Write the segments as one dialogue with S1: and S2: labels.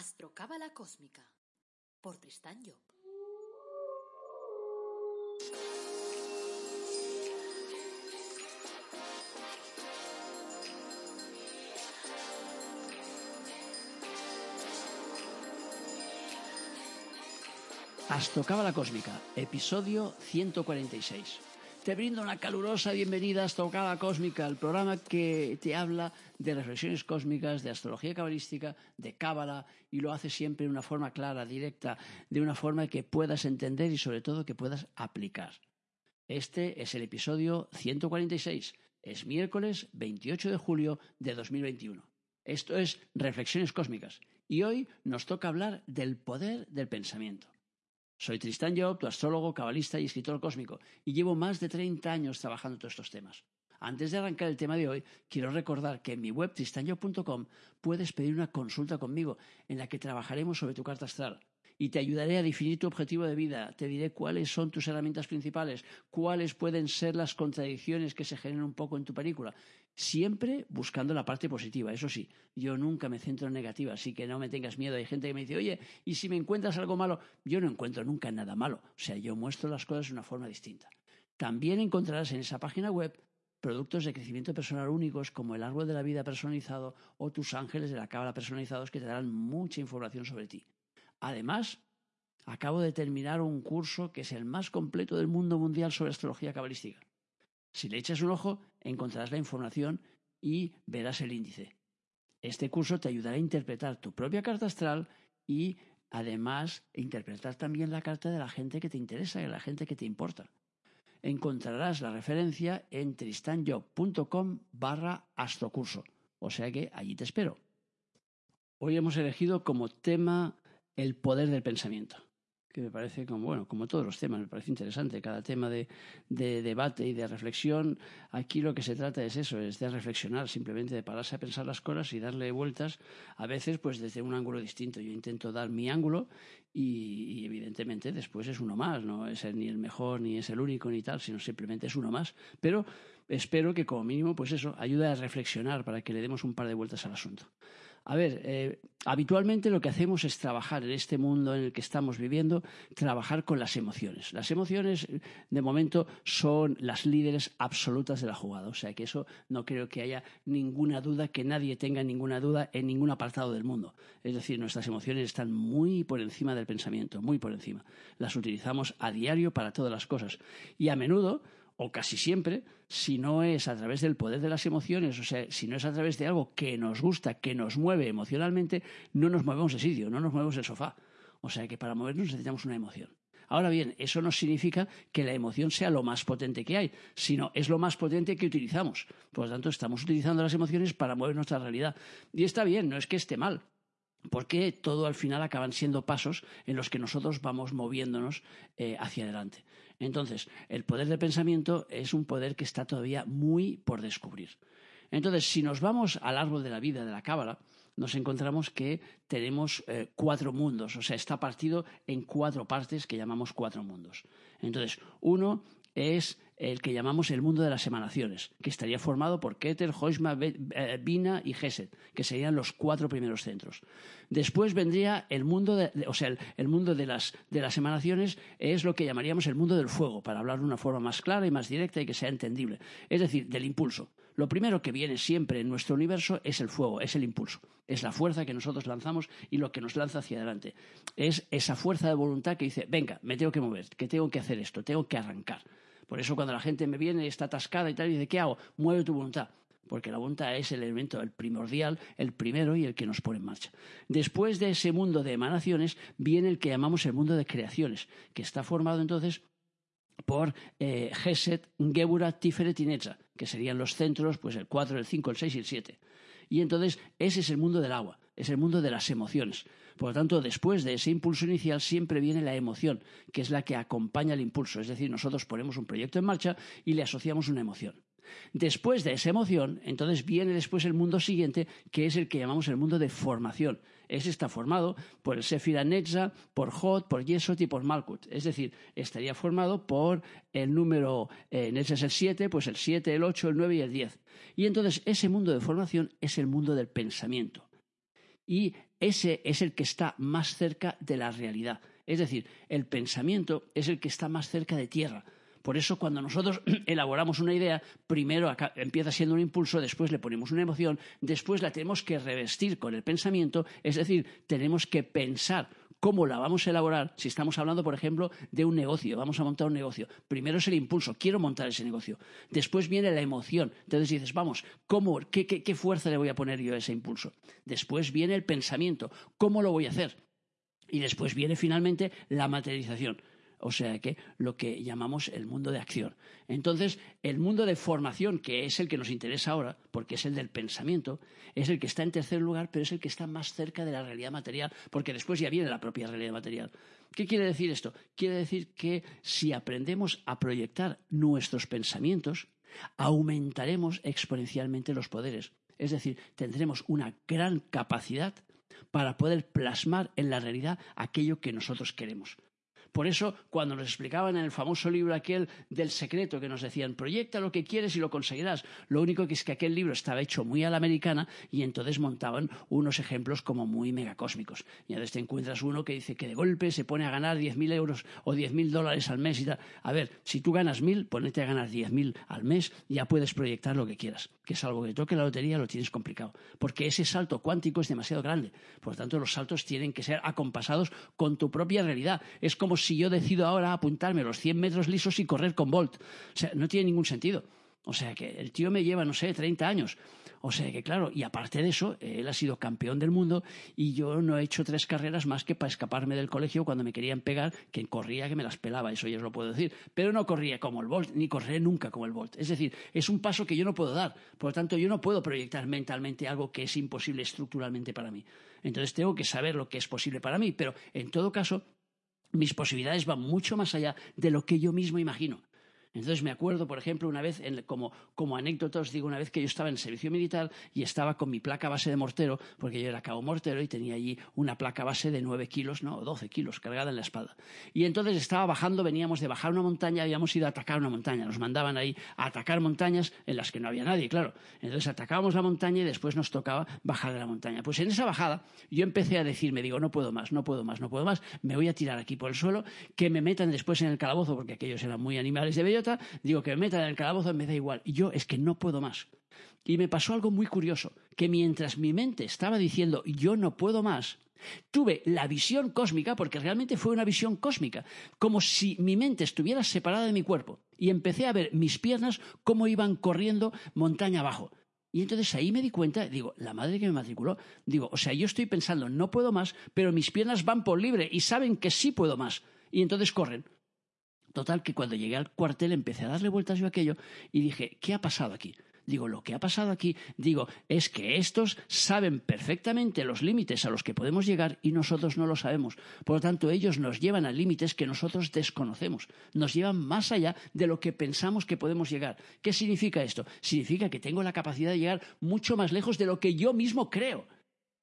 S1: Astrocábala Cósmica por Tristán Job.
S2: Astrocábala Cósmica, episodio 146. Te brindo una calurosa bienvenida a Astrocábala Cósmica, el programa que te habla de reflexiones cósmicas, de astrología cabalística, de cábala, y lo hace siempre de una forma clara, directa, de una forma que puedas entender y sobre todo que puedas aplicar. Este es el episodio 146. Es miércoles 28 de julio de 2021. Esto es Reflexiones Cósmicas. Y hoy nos toca hablar del poder del pensamiento. Soy Tristán Job, tu astrólogo, cabalista y escritor cósmico, y llevo más de 30 años trabajando todos estos temas. Antes de arrancar el tema de hoy, quiero recordar que en mi web tristanjob.com puedes pedir una consulta conmigo en la que trabajaremos sobre tu carta astral y te ayudaré a definir tu objetivo de vida. Te diré cuáles son tus herramientas principales, cuáles pueden ser las contradicciones que se generan un poco en tu película. Siempre buscando la parte positiva, eso sí, yo nunca me centro en negativa, así que no me tengas miedo. Hay gente que me dice, oye, ¿y si me encuentras algo malo? Yo no encuentro nunca nada malo, o sea, yo muestro las cosas de una forma distinta. También encontrarás en esa página web productos de crecimiento personal únicos como el árbol de la vida personalizado o tus ángeles de la cábala personalizados que te darán mucha información sobre ti. Además, acabo de terminar un curso que es el más completo del mundo mundial sobre astrología cabalística. Si le echas un ojo, encontrarás la información y verás el índice. Este curso te ayudará a interpretar tu propia carta astral y además interpretar también la carta de la gente que te interesa, de la gente que te importa. Encontrarás la referencia en tristanjob.com barra astrocurso. O sea que allí te espero. Hoy hemos elegido como tema el poder del pensamiento que me parece como, bueno, como todos los temas, me parece interesante. Cada tema de, de, debate y de reflexión, aquí lo que se trata es eso, es de reflexionar, simplemente de pararse a pensar las cosas y darle vueltas, a veces pues desde un ángulo distinto. Yo intento dar mi ángulo y, evidentemente después es uno más, no es ni el mejor, ni es el único, ni tal, sino simplemente es uno más. Pero espero que como mínimo, pues eso, ayude a reflexionar para que le demos un par de vueltas al asunto. A ver, eh, habitualmente lo que hacemos es trabajar en este mundo en el que estamos viviendo, trabajar con las emociones. Las emociones, de momento, son las líderes absolutas de la jugada. O sea que eso no creo que haya ninguna duda, que nadie tenga ninguna duda en ningún apartado del mundo. Es decir, nuestras emociones están muy por encima del pensamiento, muy por encima. Las utilizamos a diario para todas las cosas. Y a menudo o casi siempre, si no es a través del poder de las emociones, o sea, si no es a través de algo que nos gusta, que nos mueve emocionalmente, no nos movemos de sitio, no nos movemos del sofá. O sea que para movernos necesitamos una emoción. Ahora bien, eso no significa que la emoción sea lo más potente que hay, sino es lo más potente que utilizamos. Por lo tanto, estamos utilizando las emociones para mover nuestra realidad. Y está bien, no es que esté mal, porque todo al final acaban siendo pasos en los que nosotros vamos moviéndonos eh, hacia adelante. Entonces, el poder del pensamiento es un poder que está todavía muy por descubrir. Entonces, si nos vamos al árbol de la vida de la Cábala, nos encontramos que tenemos eh, cuatro mundos, o sea, está partido en cuatro partes que llamamos cuatro mundos. Entonces, uno es el que llamamos el mundo de las emanaciones, que estaría formado por Keter, Hoshma, eh, Bina y Geset, que serían los cuatro primeros centros. Después vendría el mundo, de, o sea, el, mundo de las, de las emanaciones es lo que llamaríamos el mundo del fuego, para hablar de una forma más clara y más directa y que sea entendible. Es decir, del impulso. Lo primero que viene siempre en nuestro universo es el fuego, es el impulso, es la fuerza que nosotros lanzamos y lo que nos lanza hacia adelante. Es esa fuerza de voluntad que dice, venga, me tengo que mover, que tengo que hacer esto, tengo que arrancar. Por eso cuando la gente me viene, está atascada y tal, y dice, ¿qué hago? Mueve tu voluntad. Porque la voluntad es el elemento, el primordial, el primero y el que nos pone en marcha. Después de ese mundo de emanaciones viene el que llamamos el mundo de creaciones, que está formado entonces por eh, Geset, Gebura, Tiferet y Netza, que serían los centros, pues el 4, el 5, el 6 y el 7. Y entonces ese es el mundo del agua, es el mundo de las emociones. Por lo tanto, después de ese impulso inicial siempre viene la emoción, que es la que acompaña el impulso. Es decir, nosotros ponemos un proyecto en marcha y le asociamos una emoción. Después de esa emoción, entonces viene después el mundo siguiente, que es el que llamamos el mundo de formación. Ese está formado por el Sefira Netza, por Hot, por Yesot y por Malkut. Es decir, estaría formado por el número, eh, Netza es el 7, pues el 7, el 8, el 9 y el 10. Y entonces ese mundo de formación es el mundo del pensamiento. Y ese es el que está más cerca de la realidad. Es decir, el pensamiento es el que está más cerca de tierra. Por eso cuando nosotros elaboramos una idea, primero empieza siendo un impulso, después le ponemos una emoción, después la tenemos que revestir con el pensamiento, es decir, tenemos que pensar cómo la vamos a elaborar si estamos hablando, por ejemplo, de un negocio, vamos a montar un negocio. Primero es el impulso, quiero montar ese negocio. Después viene la emoción. Entonces dices, vamos, ¿cómo, qué, qué fuerza le voy a poner yo a ese impulso? Después viene el pensamiento, ¿cómo lo voy a hacer? Y después viene finalmente la materialización o sea que lo que llamamos el mundo de acción. Entonces, el mundo de formación, que es el que nos interesa ahora, porque es el del pensamiento, es el que está en tercer lugar, pero es el que está más cerca de la realidad material, porque después ya viene la propia realidad material. ¿Qué quiere decir esto? Quiere decir que si aprendemos a proyectar nuestros pensamientos, aumentaremos exponencialmente los poderes. Es decir, tendremos una gran capacidad para poder plasmar en la realidad aquello que nosotros queremos. Por eso, cuando nos explicaban en el famoso libro aquel del secreto que nos decían, proyecta lo que quieres y lo conseguirás, lo único que es que aquel libro estaba hecho muy a la americana y entonces montaban unos ejemplos como muy megacósmicos. Y entonces te encuentras uno que dice que de golpe se pone a ganar 10.000 euros o 10.000 dólares al mes y tal. A ver, si tú ganas 1.000, ponete a ganar 10.000 al mes, ya puedes proyectar lo que quieras. Que es algo que toque la lotería lo tienes complicado. Porque ese salto cuántico es demasiado grande. Por lo tanto, los saltos tienen que ser acompasados con tu propia realidad. Es como si yo decido ahora apuntarme los 100 metros lisos y correr con Bolt. O sea, no tiene ningún sentido. O sea que el tío me lleva, no sé, 30 años. O sea que, claro, y aparte de eso, él ha sido campeón del mundo y yo no he hecho tres carreras más que para escaparme del colegio cuando me querían pegar, que corría que me las pelaba, eso ya os lo puedo decir. Pero no corría como el Bolt, ni correré nunca como el Bolt. Es decir, es un paso que yo no puedo dar. Por lo tanto, yo no puedo proyectar mentalmente algo que es imposible estructuralmente para mí. Entonces tengo que saber lo que es posible para mí. Pero, en todo caso, mis posibilidades van mucho más allá de lo que yo mismo imagino. Entonces me acuerdo, por ejemplo, una vez, como, como os digo, una vez que yo estaba en el servicio militar y estaba con mi placa base de mortero, porque yo era cabo mortero y tenía allí una placa base de nueve kilos, no, doce kilos, cargada en la espalda. Y entonces estaba bajando, veníamos de bajar una montaña, habíamos ido a atacar una montaña. Nos mandaban ahí a atacar montañas en las que no había nadie, claro. Entonces atacábamos la montaña y después nos tocaba bajar de la montaña. Pues en esa bajada yo empecé a decirme, digo, no puedo más, no puedo más, no puedo más, me voy a tirar aquí por el suelo, que me metan después en el calabozo, porque aquellos eran muy animales de digo que me metan en el calabozo me da igual. Y yo es que no puedo más. Y me pasó algo muy curioso, que mientras mi mente estaba diciendo yo no puedo más, tuve la visión cósmica, porque realmente fue una visión cósmica, como si mi mente estuviera separada de mi cuerpo, y empecé a ver mis piernas cómo iban corriendo montaña abajo. Y entonces ahí me di cuenta, digo, la madre que me matriculó, digo, o sea, yo estoy pensando, no puedo más, pero mis piernas van por libre y saben que sí puedo más. Y entonces corren. Total, que cuando llegué al cuartel empecé a darle vueltas yo a aquello y dije, ¿qué ha pasado aquí? Digo, lo que ha pasado aquí, digo, es que estos saben perfectamente los límites a los que podemos llegar y nosotros no lo sabemos. Por lo tanto, ellos nos llevan a límites que nosotros desconocemos. Nos llevan más allá de lo que pensamos que podemos llegar. ¿Qué significa esto? Significa que tengo la capacidad de llegar mucho más lejos de lo que yo mismo creo.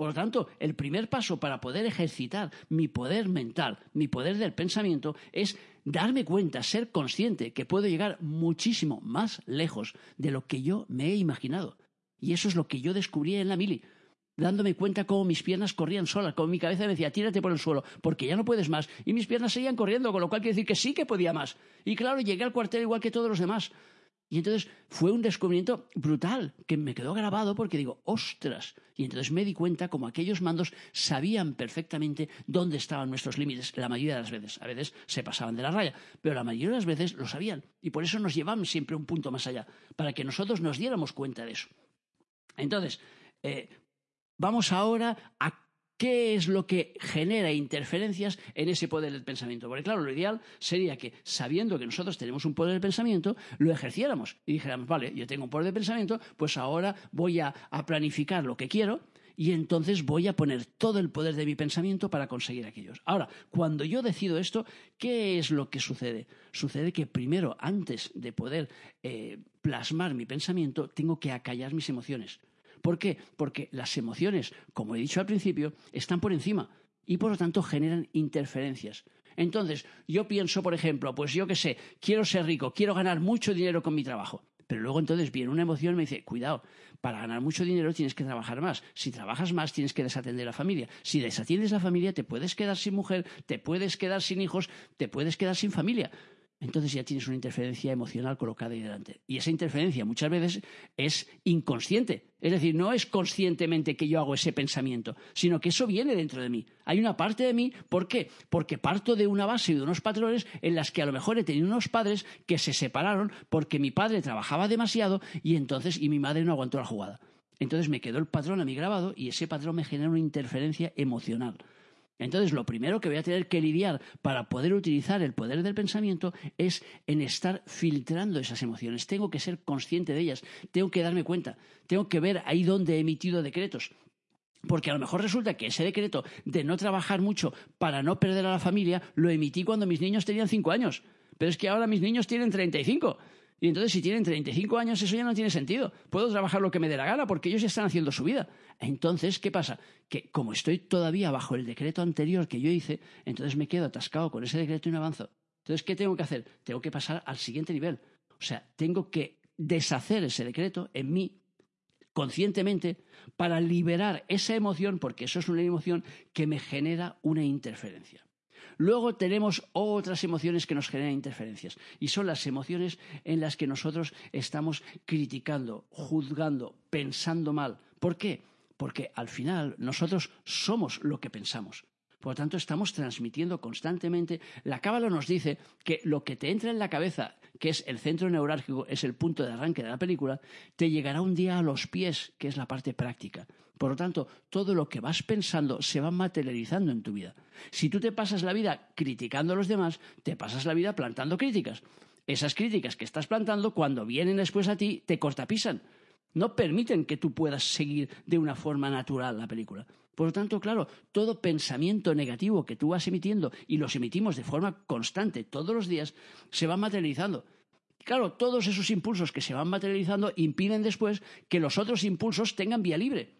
S2: Por lo tanto, el primer paso para poder ejercitar mi poder mental, mi poder del pensamiento, es darme cuenta, ser consciente que puedo llegar muchísimo más lejos de lo que yo me he imaginado. Y eso es lo que yo descubrí en la mili dándome cuenta cómo mis piernas corrían solas, como mi cabeza me decía, tírate por el suelo, porque ya no puedes más. Y mis piernas seguían corriendo, con lo cual quiere decir que sí que podía más. Y claro, llegué al cuartel igual que todos los demás. Y entonces fue un descubrimiento brutal que me quedó grabado porque digo, ostras. Y entonces me di cuenta como aquellos mandos sabían perfectamente dónde estaban nuestros límites, la mayoría de las veces. A veces se pasaban de la raya, pero la mayoría de las veces lo sabían. Y por eso nos llevaban siempre un punto más allá, para que nosotros nos diéramos cuenta de eso. Entonces, eh, vamos ahora a ¿Qué es lo que genera interferencias en ese poder del pensamiento? Porque claro, lo ideal sería que sabiendo que nosotros tenemos un poder del pensamiento, lo ejerciéramos y dijéramos, vale, yo tengo un poder de pensamiento, pues ahora voy a, planificar lo que quiero y entonces voy a poner todo el poder de mi pensamiento para conseguir aquellos. Ahora, cuando yo decido esto, ¿qué es lo que sucede? Sucede que primero, antes de poder eh, plasmar mi pensamiento, tengo que acallar mis emociones. ¿Por qué? Porque las emociones, como he dicho al principio, están por encima y por lo tanto generan interferencias. Entonces, yo pienso, por ejemplo, pues yo qué sé, quiero ser rico, quiero ganar mucho dinero con mi trabajo. Pero luego entonces viene una emoción y me dice, cuidado, para ganar mucho dinero tienes que trabajar más. Si trabajas más tienes que desatender a la familia. Si desatiendes la familia te puedes quedar sin mujer, te puedes quedar sin hijos, te puedes quedar sin familia entonces ya tienes una interferencia emocional colocada ahí delante. Y esa interferencia muchas veces es inconsciente. Es decir, no es conscientemente que yo hago ese pensamiento, sino que eso viene dentro de mí. Hay una parte de mí, ¿por qué? Porque parto de una base y de unos patrones en las que a lo mejor he tenido unos padres que se separaron porque mi padre trabajaba demasiado y entonces y mi madre no aguantó la jugada. Entonces me quedó el patrón a mí grabado y ese patrón me genera una interferencia emocional. Entonces, lo primero que voy a tener que lidiar para poder utilizar el poder del pensamiento es en estar filtrando esas emociones. Tengo que ser consciente de ellas, tengo que darme cuenta, tengo que ver ahí donde he emitido decretos. Porque a lo mejor resulta que ese decreto de no trabajar mucho para no perder a la familia lo emití cuando mis niños tenían cinco años. Pero es que ahora mis niños tienen treinta y entonces, si tienen 35 años, eso ya no tiene sentido. Puedo trabajar lo que me dé la gana porque ellos ya están haciendo su vida. Entonces, ¿qué pasa? Que como estoy todavía bajo el decreto anterior que yo hice, entonces me quedo atascado con ese decreto y no avanzo. Entonces, ¿qué tengo que hacer? Tengo que pasar al siguiente nivel. O sea, tengo que deshacer ese decreto en mí conscientemente para liberar esa emoción, porque eso es una emoción que me genera una interferencia. Luego tenemos otras emociones que nos generan interferencias y son las emociones en las que nosotros estamos criticando, juzgando, pensando mal. ¿Por qué? Porque al final nosotros somos lo que pensamos. Por lo tanto, estamos transmitiendo constantemente. La cábala nos dice que lo que te entra en la cabeza, que es el centro neurálgico, es el punto de arranque de la película, te llegará un día a los pies, que es la parte práctica. Por lo tanto, todo lo que vas pensando se va materializando en tu vida. Si tú te pasas la vida criticando a los demás, te pasas la vida plantando críticas. Esas críticas que estás plantando, cuando vienen después a ti, te cortapisan. No permiten que tú puedas seguir de una forma natural la película. Por lo tanto, claro, todo pensamiento negativo que tú vas emitiendo y los emitimos de forma constante todos los días, se va materializando. Claro, todos esos impulsos que se van materializando impiden después que los otros impulsos tengan vía libre.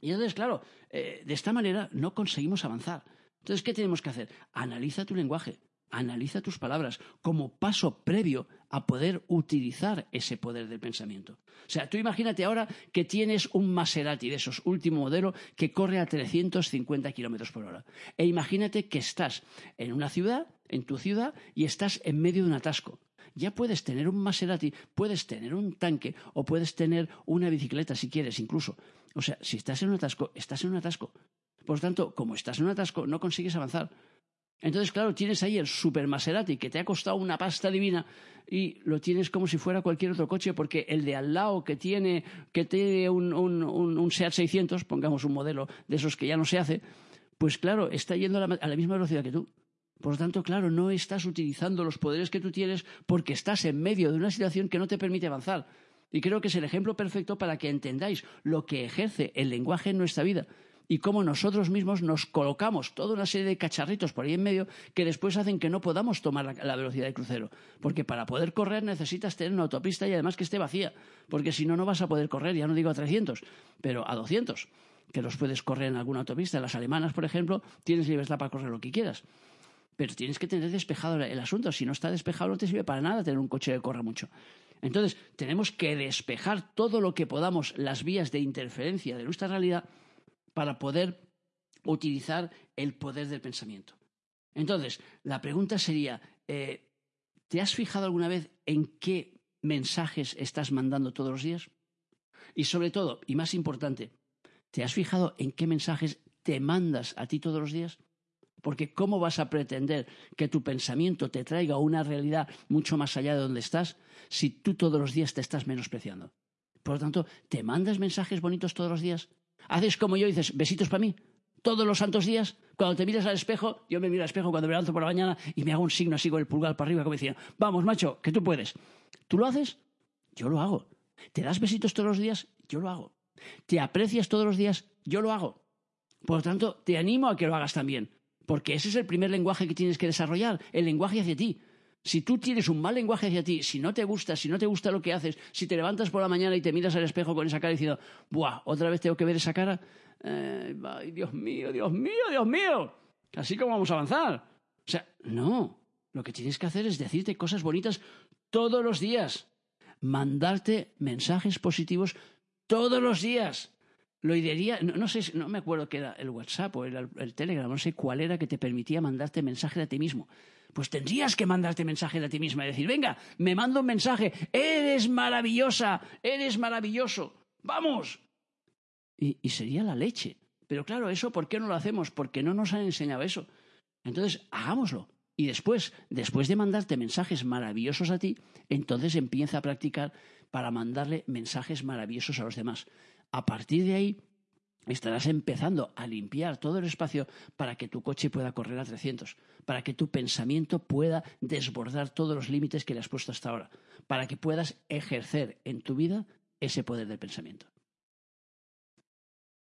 S2: Y entonces, claro, eh, de esta manera no conseguimos avanzar. Entonces, ¿qué tenemos que hacer? Analiza tu lenguaje, analiza tus palabras como paso previo a poder utilizar ese poder del pensamiento. O sea, tú imagínate ahora que tienes un Maserati de esos último modelo que corre a 350 kilómetros por hora. E imagínate que estás en una ciudad, en tu ciudad, y estás en medio de un atasco. Ya puedes tener un Maserati, puedes tener un tanque o puedes tener una bicicleta si quieres incluso. O sea, si estás en un atasco, estás en un atasco. Por lo tanto, como estás en un atasco, no consigues avanzar. Entonces, claro, tienes ahí el Super Maserati que te ha costado una pasta divina y lo tienes como si fuera cualquier otro coche porque el de al lado que tiene, que tiene un, un, un, SEAT 600, pongamos un modelo de esos que ya no se hace, pues claro, está yendo a la misma velocidad que tú. Por lo tanto, claro, no estás utilizando los poderes que tú tienes porque estás en medio de una situación que no te permite avanzar. Y creo que es el ejemplo perfecto para que entendáis lo que ejerce el lenguaje en nuestra vida y cómo nosotros mismos nos colocamos toda una serie de cacharritos por ahí en medio que después hacen que no podamos tomar la, velocidad de crucero. Porque para poder correr necesitas tener una autopista y además que esté vacía. Porque si no, no vas a poder correr, ya no digo a 300, pero a 200, que los puedes correr en alguna autopista. Las alemanas, por ejemplo, tienes libertad para correr lo que quieras pero tienes que tener despejado el asunto. Si no está despejado, no te sirve para nada tener un coche que corra mucho. Entonces, tenemos que despejar todo lo que podamos las vías de interferencia de nuestra realidad para poder utilizar el poder del pensamiento. Entonces, la pregunta sería, eh, ¿te has fijado alguna vez en qué mensajes estás mandando todos los días? Y sobre todo, y más importante, ¿te has fijado en qué mensajes te mandas a ti todos los días? Porque ¿cómo vas a pretender que tu pensamiento te traiga una realidad mucho más allá de donde estás si tú todos los días te estás menospreciando? Por lo tanto, ¿te mandas mensajes bonitos todos los días? ¿Haces como yo dices, besitos para mí? Todos los santos días, cuando te miras al espejo, yo me miro al espejo cuando me levanto por la mañana y me hago un signo así con el pulgar para arriba, como diciendo, vamos, macho, que tú puedes. ¿Tú lo haces? Yo lo hago. ¿Te das besitos todos los días? Yo lo hago. ¿Te aprecias todos los días? Yo lo hago. Por lo tanto, te animo a que lo hagas también. Porque ese es el primer lenguaje que tienes que desarrollar, el lenguaje hacia ti. Si tú tienes un mal lenguaje hacia ti, si no te gusta, si no te gusta lo que haces, si te levantas por la mañana y te miras al espejo con esa cara diciendo, ¡buah! ¿Otra vez tengo que ver esa cara? Eh, ay, Dios mío, Dios mío, Dios mío! Así como vamos a avanzar. O sea, no. Lo que tienes que hacer es decirte cosas bonitas todos los días. mandarte mensajes positivos todos los días. Lo idearía, no, sé, no me acuerdo qué era el WhatsApp o el, el, Telegram, no sé cuál era que te permitía mandarte mensajes a ti mismo. Pues tendrías que mandarte mensajes a ti mismo y decir, venga, me mando un mensaje, eres maravillosa, eres maravilloso, vamos. Y, y sería la leche. Pero claro, eso, ¿por qué no lo hacemos? Porque no nos han enseñado eso. Entonces, hagámoslo. Y después, después de mandarte mensajes maravillosos a ti, entonces empieza a practicar para mandarle mensajes maravillosos a los demás. A partir de ahí, estarás empezando a limpiar todo el espacio para que tu coche pueda correr a 300, para que tu pensamiento pueda desbordar todos los límites que le has puesto hasta ahora, para que puedas ejercer en tu vida ese poder del pensamiento.